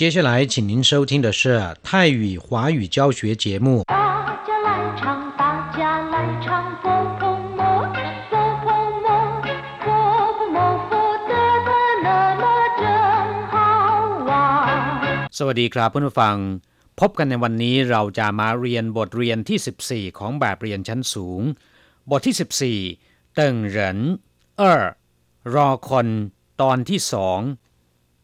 接下来，请您收听的是泰语华语教学节目。大家来唱，大家来唱，佛佛摩，佛佛摩，佛佛摩，佛得的那么真好玩。 สวัสดีครับเพื่อนผู้ฟัง พบกันในวันนี้เราจะมาเรียนบทเรียนที่ 14 ของแบบเรียนชั้นสูง บทที่ 14เติงเหรินเออรอคนตอนที่สอง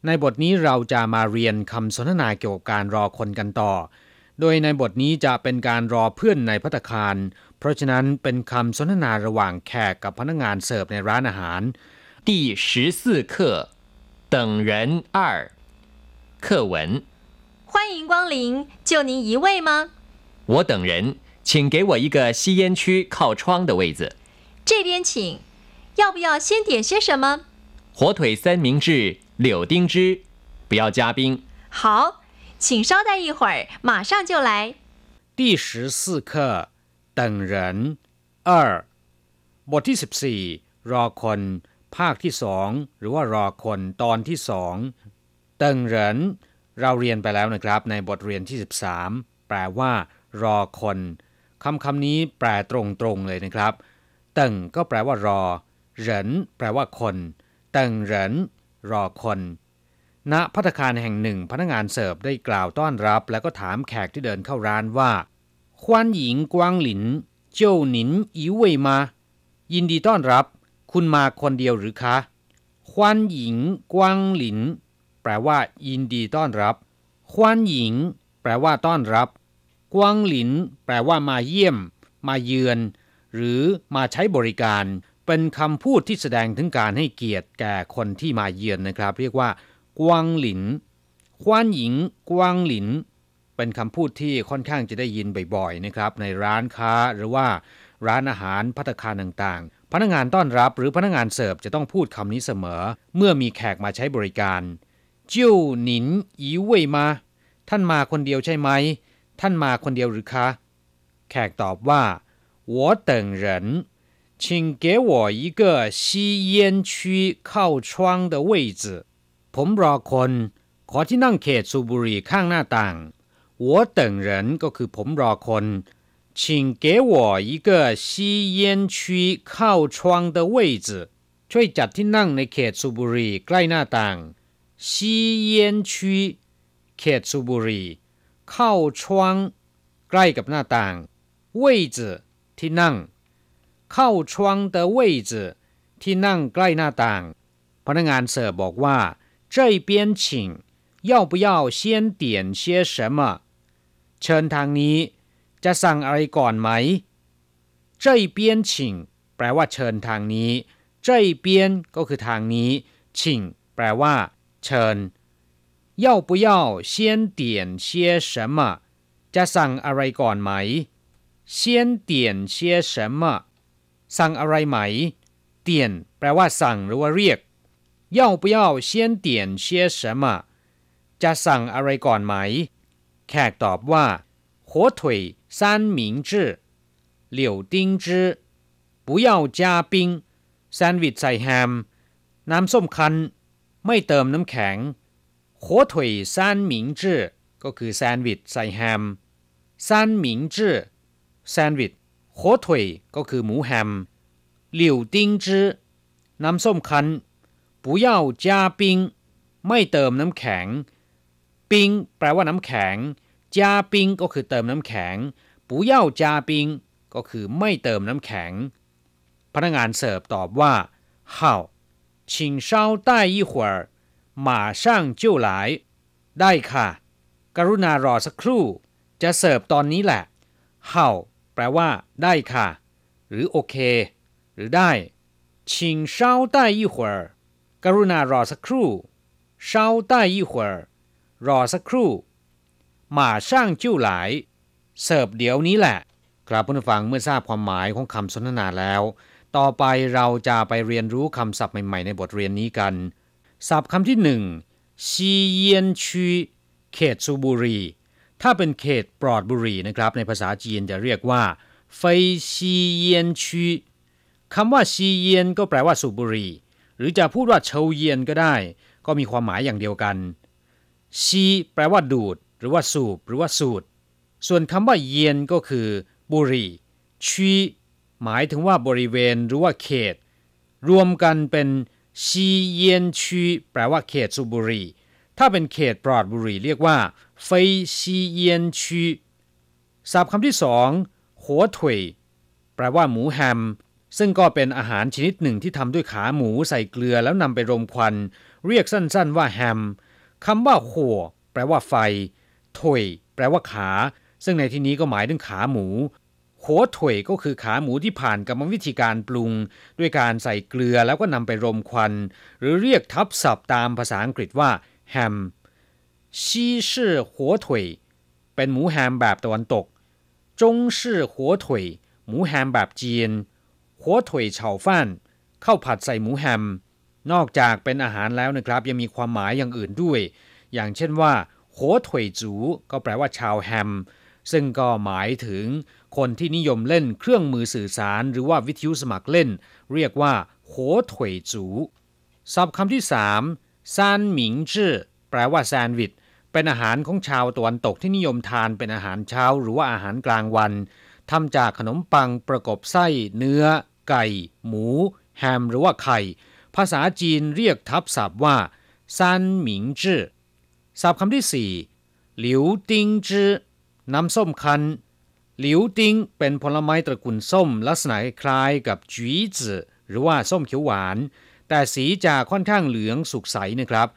ในบทนี้เราจะมาเรียนคำสนทนาเกี่ยวกับการรอคนกันต่อ โดยในบทนี้จะเป็นการรอเพื่อนในพัตตาคาร เพราะฉะนั้นเป็นคำสนทนาระหว่างแขกกับพนักงานเสิร์ฟในร้านอาหาร 第十四课，等人二，课文。欢迎光临，就您一位吗？我等人，请给我一个吸烟区靠窗的位子。这边请。要不要先点些什么？火腿三明治， 柳丁汁，不要加冰。好，请稍待一会儿，马上就来。第十四课等人二บทที่ 14 รอคน ภาคที่สองหรือว่ารอคนตอนที่สองเติงเหรินเราเรียนไปแล้วนะครับ ในบทเรียนที่ 13 แปลว่า รอคนคำคำนี้แปลตรงๆเลยนะครับเติงก็แปลว่ารอเหรินแปลว่าคนเติงเหริน รอคน ณพัตคารแห่งหนึ่งพนักงานเสิร์ฟได้กล่าวต้อนรับ แล้วก็ถามแขกที่เดินเข้าร้านว่าควันหญิงกวางหลิน เจ้าหนินอิวเวยมา ยินดีต้อนรับ คุณมาคนเดียวหรือคะควันหญิงกวางหลิน แปลว่า ยินดีต้อนรับควันหญิง แปลว่าต้อนรับ กวางหลิน แปลว่ามาเยี่ยม มาเยือน หรือมาใช้บริการ เป็นคำพูดที่แสดงถึงการให้เกียรติแก่คนที่มาเยือนนะครับ เรียกว่ากวางหลินคว้านหญิงกวางหลิน เป็นคำพูดที่ค่อนข้างจะได้ยินบ่อยๆนะครับ ในร้านค้าหรือว่าร้านอาหารพัตคาต่างๆ พนักงานต้อนรับหรือพนักงานเสิร์ฟจะต้องพูดคำนี้เสมอ เมื่อมีแขกมาใช้บริการจิ้วหนินอีเว่ยมา ท่านมาคนเดียวใช่ไหม ท่านมาคนเดียวหรือคะ แขกตอบว่าหัวเต่งเหริน 请给我一个吸烟区靠窗的位置ผมรอคน ขอที่นั่งเขตสูบบุหรี่ข้างหน้าต่าง我等人ก็คือผมรอคน请给我一个吸烟区靠窗的位置ช่วยจัดที่นั่งในเขตสูบบุหรี่ใกล้หน้าต่าง吸烟区เขตสูบบุหรี่靠窗ใกล้กับหน้าต่าง位置ที่นั่ง 靠窗的位置ที่นั่งใกล้หน้าต่าง พนักงานเสิร์ฟบอกว่า这边请要不要先点些什么เชิญทางนี้ จะสั่งอะไรก่อนไหม这边请แปลว่าเชิญทางนี้这边ก็คือทางนี้请แปลว่า เชิญ要不要先点些什么จะสั่งอะไรก่อนไหม先点些什么 สั่งอะไรไหมเตียนแปลว่าสั่งหรือว่าเรียก要不要先点些什么จะสั่งอะไรก่อนไหม แขกตอบว่า火腿三明治柳丁汁不要加冰แซนด์วิชใส่แฮม น้ำส้มคั้น ไม่เติมน้ำแข็ง火腿三明治ก็คือแซนด์วิชใส่แฮม三明治แซนด์วิช 火腿ก็คือหมูแฮม柳丁汁น้ำส้มคั้น不要加冰ไม่เติมน้ำแข็ง ปิงแปลว่าน้ำแข็งจาปิงก็คือเติมน้ำแข็ง不要加冰ก็คือไม่เติมน้ำแข็ง พนักงานเสิร์ฟตอบว่า好请稍待一会儿马上就来ได้ค่ะ กรุณารอสักครู่ จะเสิร์ฟตอนนี้แหละ好 แปลว่า ได้ค่ะ หรือโอเค หรือได้请稍待一会儿กรุณารอสักครู่稍待一会儿รอสักครู่马上就来เสิร์ฟเดี๋ยวนี้แหละ ครับผู้ฟังเมื่อทราบความหมายของคำสนทนาแล้ว ต่อไปเราจะไปเรียนรู้คำศัพท์ใหม่ๆ ในบทเรียนนี้กัน ศัพท์คำที่หนึ่งซีเยียนชีเขตสูบบุหรี ถ้าเป็นเขตปลอดบุหรี่นะครับ ในภาษาจีนจะเรียกว่าเฟยซีเยียนชีคำว่าซีเยียนก็แปลว่าสูบบุหรี่ หรือจะพูดว่าเฉาเยียนก็ได้ ก็มีความหมายอย่างเดียวกันชีแปลว่าดูด หรือว่าสูบ หรือว่าสูดส่วนคำว่าเย็นก็คือ บุหรี่ชีหมายถึงว่าบริเวณหรือว่าเขต รวมกันเป็นชีเย็นชีแปลว่าเขตสูบบุหรี่ ถ้าเป็นเขตปลอดบุหรี่เรียกว่า เฟยชีเย็นชีศัพท์คำที่สองหัวถุยแปลว่าหมูแฮม ซึ่งก็เป็นอาหารชนิดหนึ่งที่ทำด้วยขาหมูใส่เกลือแล้วนำไปรมควัน เรียกสั้นๆว่าแฮมคำว่าหัวแปลว่าไฟถุยแปลว่าขา ซึ่งในที่นี้ก็หมายถึงขาหมูหัวถุยก็คือขาหมูที่ผ่านกรรมวิธีการปรุง ด้วยการใส่เกลือแล้วก็นำไปรมควัน หรือเรียกทับศัพท์ตามภาษาอังกฤษว่าแฮม ชีชื่อหัวถุยเป็นหมูแฮมแบบตะวันตกจงชื่อหัวถุยหมูแฮมแบบจีน หัวถุยเฉาฟ่านข้าวผัดใส่หมูแฮม นอกจากเป็นอาหารแล้วนะครับ ยังมีความหมายอย่างอื่นด้วย อย่างเช่นว่าหัวถุยจูก็แปลว่าชาวแฮม ซึ่งก็หมายถึงคนที่นิยมเล่นเครื่องมือสื่อสาร หรือว่าวิทยุสมัครเล่น เรียกว่าหัวถุยจูศัพท์คำที่สามซานหมิงจื้อแปลว่าแซนด์วิช เป็นอาหารของชาวตะวันตกที่นิยมทานเป็นอาหารเช้าหรือว่าอาหารกลางวันทำจากขนมปังประกบไส้ เนื้อ ไก่ หมู แฮม หรือว่าไข่ ภาษาจีนเรียกทับศัพท์ว่าซันหมิงจื้อศัพท์คำที่สี่หลิวติงจื้อน้ำส้มคั้นหลิวติงเป็นผลไม้ตระกูลส้ม ลักษณะคล้ายกับจีจือหรือว่าส้มเขียวหวาน แต่สีจะค่อนข้างเหลืองสุกใสนะครับ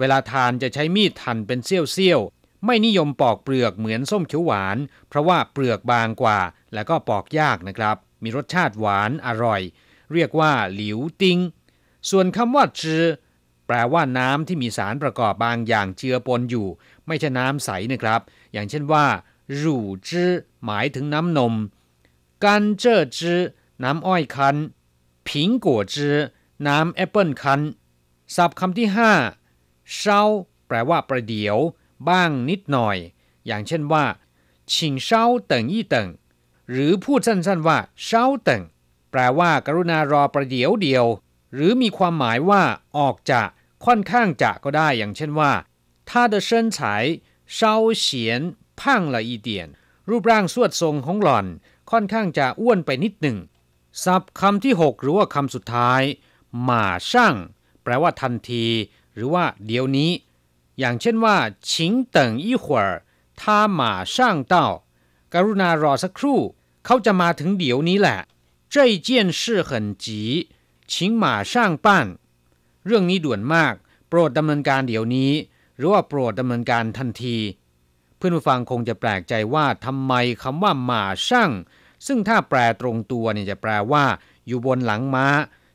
เวลาทานจะใช้มีดหั่นเป็นเสี้ยวๆ ไม่นิยมปอกเปลือกเหมือนส้มเขียวหวาน เพราะว่าเปลือกบางกว่า และก็ปอกยากนะครับ มีรสชาติหวานอร่อย เรียกว่าหลิวติง ส่วนคำว่าจือแปลว่าน้ำที่มีสารประกอบบางอย่างเจือปนอยู่ ไม่ใช่น้ำใสนะครับ อย่างเช่นว่ารูจือหมายถึงน้ำนมกันเจ้อจือน้ำอ้อยคั้นผิงกัวจือน้ำแอปเปิลคั้นศัพท์คำที่ห้า เช้าแปลว่าประเดี๋ยว บ้างนิดหน่อย อย่างเช่นว่าชิงเช้าเติงยี่เติงหรือพูดสั้นๆว่าเช้าเติงแปลว่ากรุณารอประเดี๋ยวเดียว หรือมีความหมายว่าออกจะค่อนข้างจะก็ได้ อย่างเช่นว่า他的身材稍显胖了一点รูปร่างสวดทรงของหล่อน ค่อนข้างจะอ้วนไปนิดหนึ่งศัพท์คำที่ 6 หรือว่าคำสุดท้ายหมาช่างแปลว่าทันที หรือว่าเดี๋ยวนี้ อย่างเช่นว่าชิงเติงอีหว他马上到กรุณารอสักครู่ เขาจะมาถึงเดี๋ยวนี้แหละ这件事很急请马上办เรื่องนี้ด่วนมาก โปรดดำเนินการเดี๋ยวนี้ หรือว่าโปรดดำเนินการทันที เพื่อนผู้ฟังคงจะแปลกใจว่าทำไมคำว่าหมาช่าง ซึ่งถ้าแปลตรงตัวเนี่ยจะแปลว่า อยู่บนหลังม้า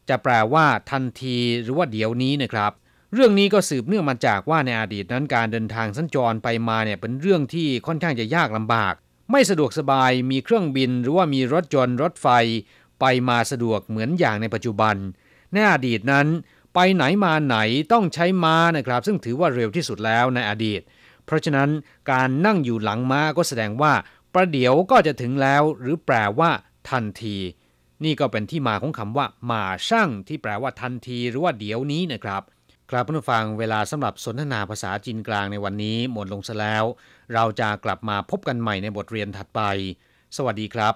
จะแปลว่าทันทีหรือว่าเดี๋ยวนี้นะครับ เรื่องนี้ก็สืบเนื่องมาจากว่าในอดีตนั้นการเดินทางสัญจรไปมาเนี่ยเป็นเรื่องที่ค่อนข้างจะยากลำบาก ไม่สะดวกสบายมีเครื่องบินหรือว่ามีรถยนต์รถไฟ ไปมาสะดวกเหมือนอย่างในปัจจุบัน ในอดีตนั้นไปไหนมาไหนต้องใช้ม้านะครับ ซึ่งถือว่าเร็วที่สุดแล้วในอดีต เพราะฉะนั้นการนั่งอยู่หลังม้าก็แสดงว่าประเดี๋ยวก็จะถึงแล้ว หรือแปลว่า ทันที นี่ก็เป็นที่มาของคำว่า มาช่างที่แปลว่าทันที หรือว่าเดี๋ยวนี้นะครับ ครับผู้ฟังเวลาสำหรับสนทนาภาษาจีนกลางในวันนี้หมดลงซะแล้ว เราจะกลับมาพบกันใหม่ในบทเรียนถัดไป สวัสดีครับ